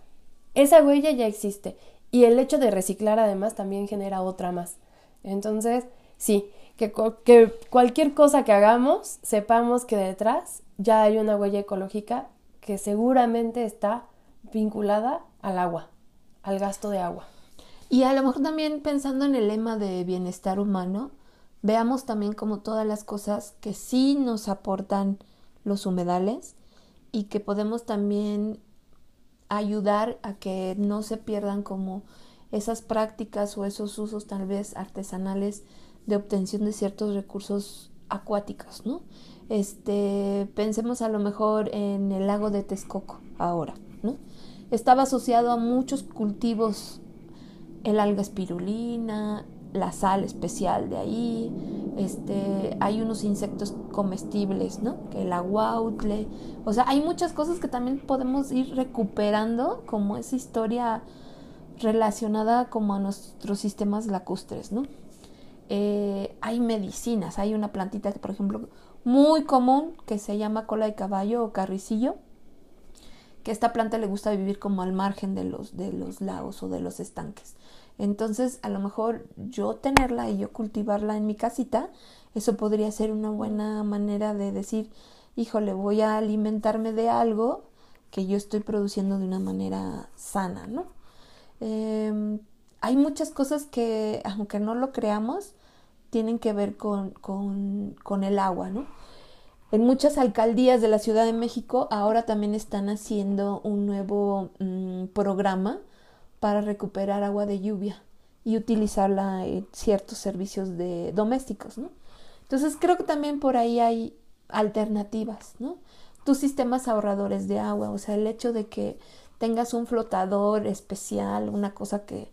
esa huella ya existe. Y el hecho de reciclar además también genera otra más. Entonces, sí, que, que cualquier cosa que hagamos, sepamos que detrás ya hay una huella ecológica que seguramente está vinculada al agua, al gasto de agua. Y a lo mejor también pensando en el lema de bienestar humano, veamos también como todas las cosas que sí nos aportan los humedales y que podemos también ayudar a que no se pierdan como esas prácticas o esos usos tal vez artesanales de obtención de ciertos recursos acuáticos, ¿no? Este, pensemos a lo mejor en el lago de Texcoco ahora, ¿no? Estaba asociado a muchos cultivos el alga espirulina, la sal especial de ahí, este, hay unos insectos comestibles, ¿no? Que el aguautle, o sea, hay muchas cosas que también podemos ir recuperando como esa historia relacionada como a nuestros sistemas lacustres, ¿no? Eh, hay medicinas, hay una plantita que, por ejemplo, muy común que se llama cola de caballo o carricillo, que esta planta le gusta vivir como al margen de los, de los lagos o de los estanques. Entonces, a lo mejor yo tenerla y yo cultivarla en mi casita, eso podría ser una buena manera de decir, híjole, voy a alimentarme de algo que yo estoy produciendo de una manera sana, ¿no? Em, hay muchas cosas que, aunque no lo creamos, tienen que ver con, con, el agua, ¿no? En muchas alcaldías de la Ciudad de México ahora también están haciendo un nuevo mm, programa para recuperar agua de lluvia y utilizarla en ciertos servicios de domésticos, ¿no? Entonces creo que también por ahí hay alternativas, ¿no? Tus sistemas ahorradores de agua, o sea, el hecho de que tengas un flotador especial, una cosa que,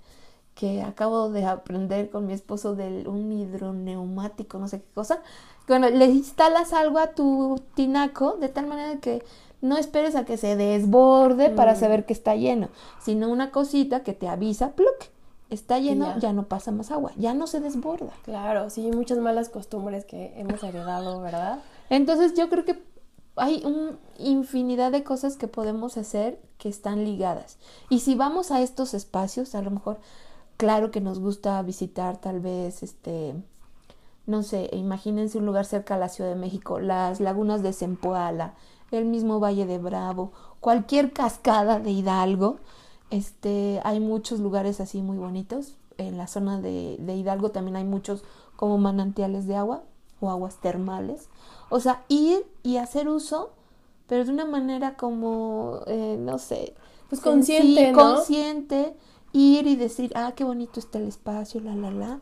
que acabo de aprender con mi esposo de un hidroneumático, no sé qué cosa. Bueno, le instalas algo a tu tinaco de tal manera que no esperes a que se desborde para mm. saber que está lleno, sino una cosita que te avisa, pluk, está lleno, ya. no pasa más agua, ya no se desborda. Claro, sí, muchas malas costumbres que hemos heredado, ¿verdad? Entonces yo creo que hay una infinidad de cosas que podemos hacer que están ligadas. Y si vamos a estos espacios, a lo mejor, claro que nos gusta visitar tal vez, este, no sé, imagínense un lugar cerca a la Ciudad de México, las lagunas de Zempoala, el mismo Valle de Bravo, cualquier cascada de Hidalgo, este, hay muchos lugares así muy bonitos. En la zona de, de Hidalgo también hay muchos como manantiales de agua o aguas termales. O sea, ir y hacer uso, pero de una manera como, eh, no sé, pues consciente, ¿no? consciente, ir y decir, ah, qué bonito está el espacio, la, la, la,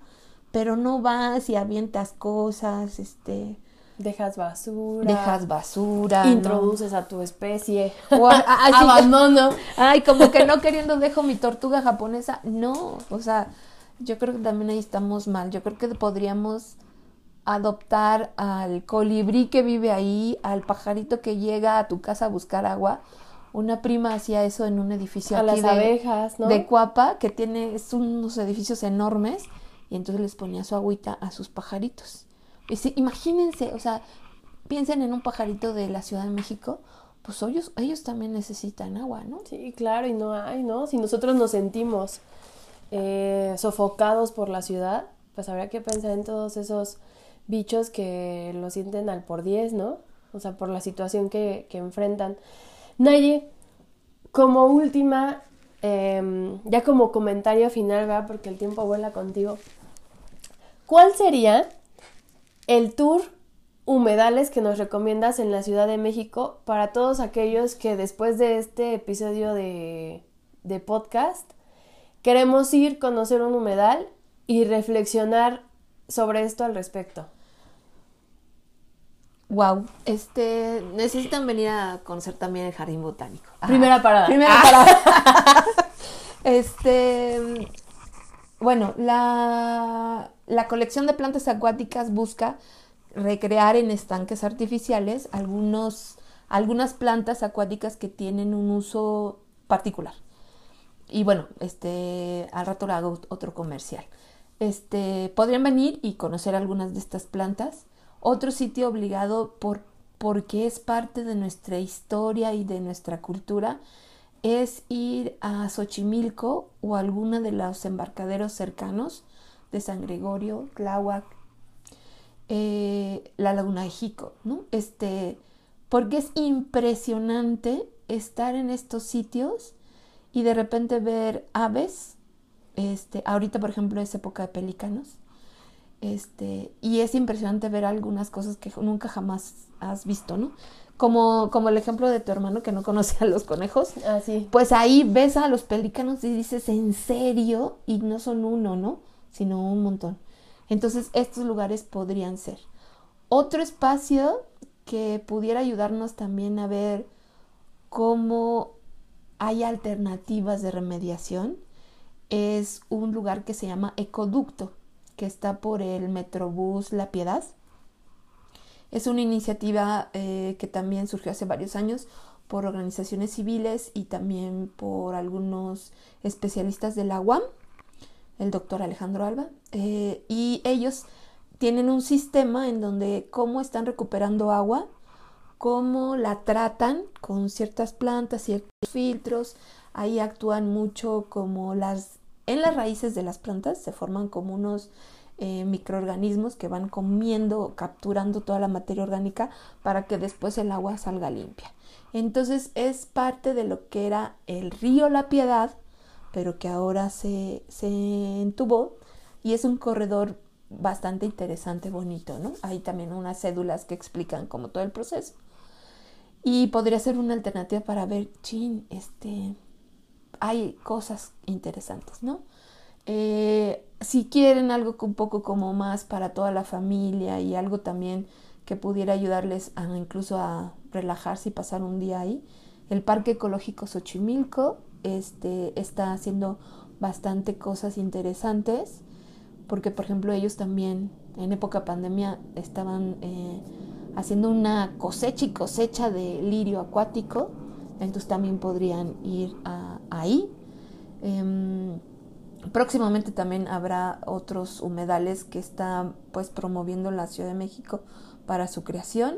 pero no vas y avientas cosas, este, Dejas basura. Dejas basura. Introduces a tu especie. O Abandono. Ay, como que no queriendo dejo mi tortuga japonesa. No, o sea, yo creo que también ahí estamos mal. Yo creo que podríamos adoptar al colibrí que vive ahí, al pajarito que llega a tu casa a buscar agua. Una prima hacía eso en un edificio a aquí las de, abejas, ¿no? de Cuapa, que tiene unos edificios enormes, y entonces les ponía su agüita a sus pajaritos imagínense, o sea, piensen en un pajarito de la Ciudad de México, pues ellos, ellos también necesitan agua, ¿no? Sí, claro, y no hay, ¿no? Si nosotros nos sentimos eh, sofocados por la ciudad, pues habría que pensar en todos esos bichos que lo sienten al por diez, ¿no? O sea, por la situación que, que enfrentan. Nadie, como última, em, ya como comentario final, ¿verdad? Porque el tiempo vuela contigo. ¿Cuál sería el tour humedales que nos recomiendas en la Ciudad de México para todos aquellos que después de este episodio de, de podcast queremos ir, conocer un humedal y reflexionar sobre esto al respecto. Wow, este necesitan venir a conocer también el jardín botánico. Primera parada. Primera ah. parada. <laughs> este bueno, la la colección de plantas acuáticas busca recrear en estanques artificiales algunos, algunas plantas acuáticas que tienen un uso particular. Y bueno, este, al rato le hago otro comercial. Este, podrían venir y conocer algunas de estas plantas. Otro sitio obligado por, porque es parte de nuestra historia y de nuestra cultura es ir a Xochimilco o alguna de los embarcaderos cercanos de San Gregorio, Tláhuac, eh, la Laguna de Jico, ¿no? Este, porque es impresionante estar en estos sitios y de repente ver aves. Este, ahorita, por ejemplo, es época de pelícanos. Este, y es impresionante ver algunas cosas que nunca jamás has visto, ¿no? Como, como el ejemplo de tu hermano que no conocía a los conejos. Ah, pues ahí ves a los pelícanos y dices, ¿en serio? Y no son uno, ¿no? Sino un montón. Entonces estos lugares podrían ser. Otro espacio que pudiera ayudarnos también a ver cómo hay alternativas de remediación es un lugar que se llama Ecoducto, que está por el Metrobús La Piedad. Es una iniciativa eh, que también surgió hace varios años por organizaciones civiles y también por algunos especialistas de la UAM, el doctor Alejandro Alba, eh, y ellos tienen un sistema en donde cómo están recuperando agua, cómo la tratan con ciertas plantas, ciertos filtros, ahí actúan mucho como las, en las raíces de las plantas se forman como unos eh, microorganismos que van comiendo, capturando toda la materia orgánica para que después el agua salga limpia. Entonces es parte de lo que era el río La Piedad, pero que ahora se, se entubó y es un corredor bastante interesante, bonito, ¿no? Hay también unas cédulas que explican como todo el proceso. Y podría ser una alternativa para ver, chin, este, hay cosas interesantes, ¿no? Eh, si quieren algo un poco como más para toda la familia y algo también que pudiera ayudarles a incluso a relajarse y pasar un día ahí. El Parque Ecológico Xochimilco este, está haciendo bastante cosas interesantes porque por ejemplo ellos también en época pandemia estaban eh, haciendo una cosecha y cosecha de lirio acuático entonces también podrían ir ahí em, próximamente también habrá otros humedales que está pues promoviendo la Ciudad de México para su creación.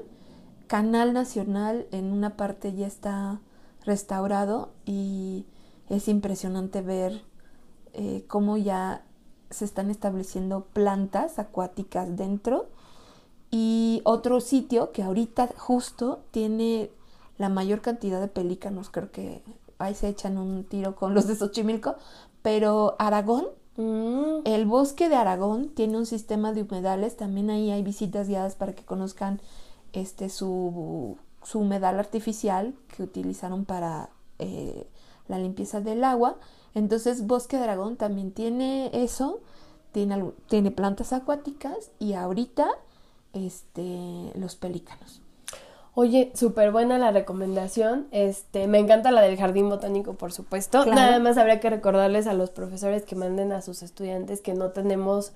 Canal Nacional en una parte ya está restaurado y es impresionante ver eh, cómo ya se están estableciendo plantas acuáticas dentro. Y otro sitio que ahorita justo tiene la mayor cantidad de pelícanos, creo que ahí se echan un tiro con los de Xochimilco, pero Aragón Mm. El bosque de Aragón tiene un sistema de humedales, también ahí hay visitas guiadas para que conozcan este su, su humedal artificial que utilizaron para eh, la limpieza del agua. Entonces Bosque de Aragón también tiene eso, tiene, tiene plantas acuáticas y ahorita este, los pelícanos. Oye, súper buena la recomendación. Este, me encanta la del jardín botánico, por supuesto. Nada más habría que recordarles a los profesores que manden a sus estudiantes que no tenemos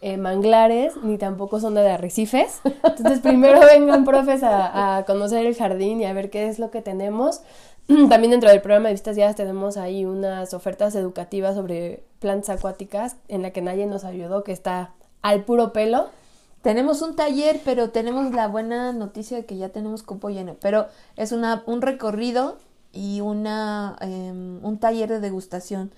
eh, manglares ni tampoco son de arrecifes. Entonces, primero <laughs> vengan profes a, conocer el jardín y a ver qué es lo que tenemos. <clears throat> También dentro del programa de Vistas Guiadas tenemos ahí unas ofertas educativas sobre plantas acuáticas en la que nadie nos ayudó, que está al puro pelo. Tenemos un taller, pero tenemos la buena noticia de que ya tenemos cupo lleno. Pero es una, un recorrido y una, em, un taller de degustación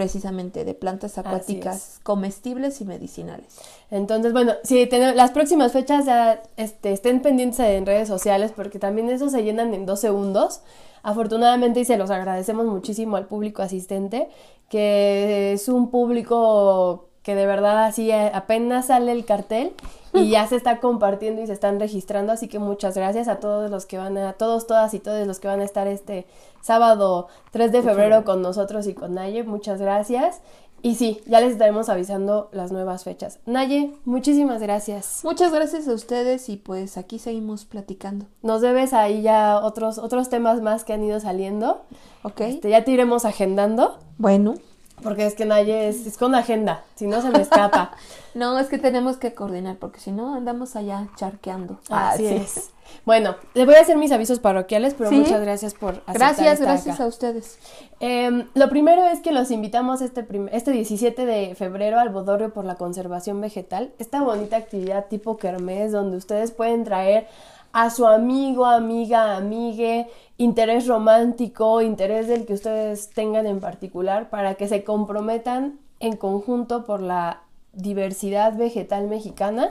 precisamente de plantas acuáticas comestibles y medicinales. Entonces, bueno, si tenemos, las próximas fechas ya este, estén pendientes en redes sociales porque también eso se llenan en dos segundos. Afortunadamente y se los agradecemos muchísimo al público asistente, que es un público que de verdad así eh, apenas sale el cartel y ya se está compartiendo y se están registrando, así que muchas gracias a todos los que van a, todos, todas y todos los que van a estar este sábado 3 de febrero con nosotros y con Naye, muchas gracias. Y sí, ya les estaremos avisando las nuevas fechas. Naye, muchísimas gracias. Muchas gracias a ustedes y pues aquí seguimos platicando. Nos debes ahí ya otros, otros temas más que han ido saliendo. Ok. Este, ya te iremos agendando. Bueno. Porque es que Naye es, con agenda, si no se me escapa. <laughs> no, es que tenemos que coordinar, porque si no andamos allá charqueando. Así es. <laughs> Bueno, les voy a hacer mis avisos parroquiales, pero muchas gracias por Gracias, gracias a ustedes. Em, lo primero es que los invitamos este, este 17 de febrero al Bodorrio por la Conservación Vegetal. Esta bonita actividad tipo kermés donde ustedes pueden traer a su amigo, amiga, amigue, interés romántico, interés del que ustedes tengan en particular, para que se comprometan en conjunto por la diversidad vegetal mexicana.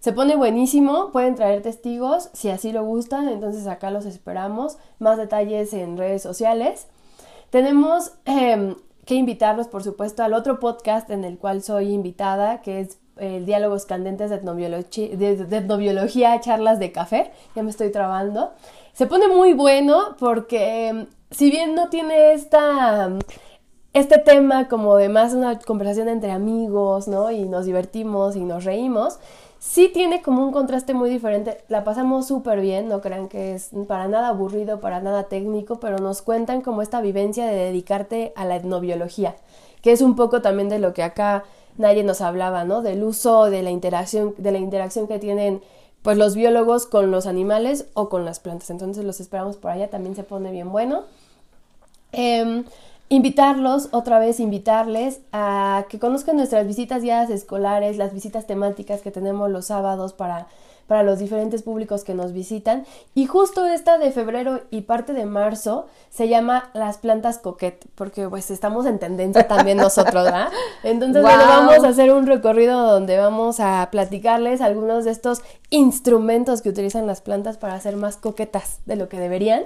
Se pone buenísimo, pueden traer testigos si así lo gustan, entonces acá los esperamos. Más detalles en redes sociales. Tenemos em, que invitarlos, por supuesto, al otro podcast en el cual soy invitada, que es Diálogos Candentes de etnobiología, de, charlas de café, ya me estoy trabando. Se pone muy bueno porque em, si bien no tiene esta, este tema como de más una conversación entre amigos, ¿no? Y nos divertimos y nos reímos, sí tiene como un contraste muy diferente. La pasamos súper bien, no crean que es para nada aburrido, para nada técnico, pero nos cuentan como esta vivencia de dedicarte a la etnobiología, que es un poco también de lo que acá nadie nos hablaba, ¿no? Del uso de la interacción, de la interacción que tienen pues los biólogos con los animales o con las plantas. Entonces los esperamos por allá, también se pone bien bueno. Em, invitarlos, otra vez invitarles a que conozcan nuestras visitas guiadas escolares, las visitas temáticas que tenemos los sábados para para los diferentes públicos que nos visitan. Y justo esta de febrero y parte de marzo se llama las plantas coquet, porque pues estamos en tendencia también <laughs> nosotros, ¿verdad? Entonces vamos a hacer un recorrido donde vamos a platicarles algunos de estos instrumentos que utilizan las plantas para ser más coquetas de lo que deberían.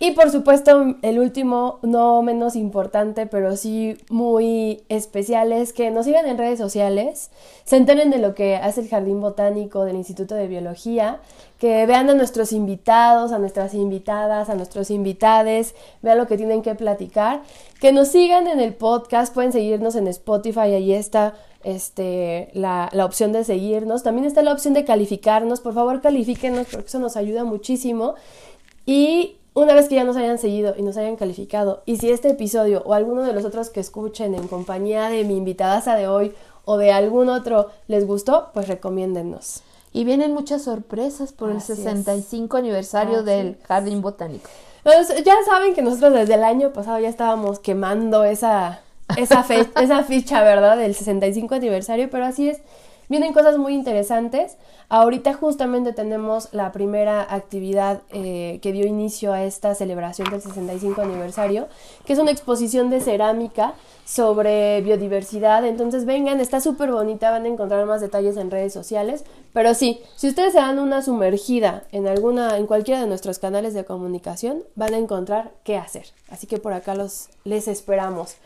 Y por supuesto, el último, no menos importante, pero sí muy especial, es que nos sigan en redes sociales, se enteren de lo que hace el Jardín Botánico del Instituto de Biología, que vean a nuestros invitados, a nuestras invitadas, a nuestros invitades, vean lo que tienen que platicar, que nos sigan en el podcast, pueden seguirnos en Spotify, ahí está este, la, la opción de seguirnos, también está la opción de calificarnos, por favor califíquenos porque eso nos ayuda muchísimo. Y una vez que ya nos hayan seguido y nos hayan calificado, y si este episodio o alguno de los otros que escuchen en compañía de mi invitada de hoy o de algún otro les gustó, pues recomiéndennos. Y vienen muchas sorpresas por el 65 aniversario del Jardín Botánico. Pues, ya saben que nosotros desde el año pasado ya estábamos quemando esa, esa, <laughs> esa ficha, ¿verdad? Del 65 aniversario, pero así es. Vienen cosas muy interesantes. Ahorita justamente tenemos la primera actividad eh, que dio inicio a esta celebración del 65 aniversario, que es una exposición de cerámica sobre biodiversidad. Entonces vengan, está súper bonita, van a encontrar más detalles en redes sociales. Pero sí, si ustedes se dan una sumergida en alguna, en cualquiera de nuestros canales de comunicación, van a encontrar qué hacer. Así que por acá los les esperamos.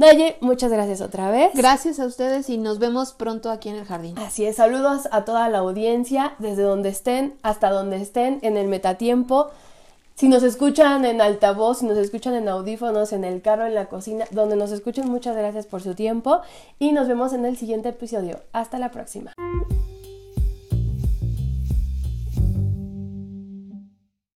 Naye, muchas gracias otra vez. Gracias a ustedes y nos vemos pronto aquí en el jardín. Así es, saludos a toda la audiencia, desde donde estén hasta donde estén, en el metatiempo. Si nos escuchan en altavoz, si nos escuchan en audífonos, en el carro, en la cocina, donde nos escuchen, muchas gracias por su tiempo y nos vemos en el siguiente episodio. Hasta la próxima.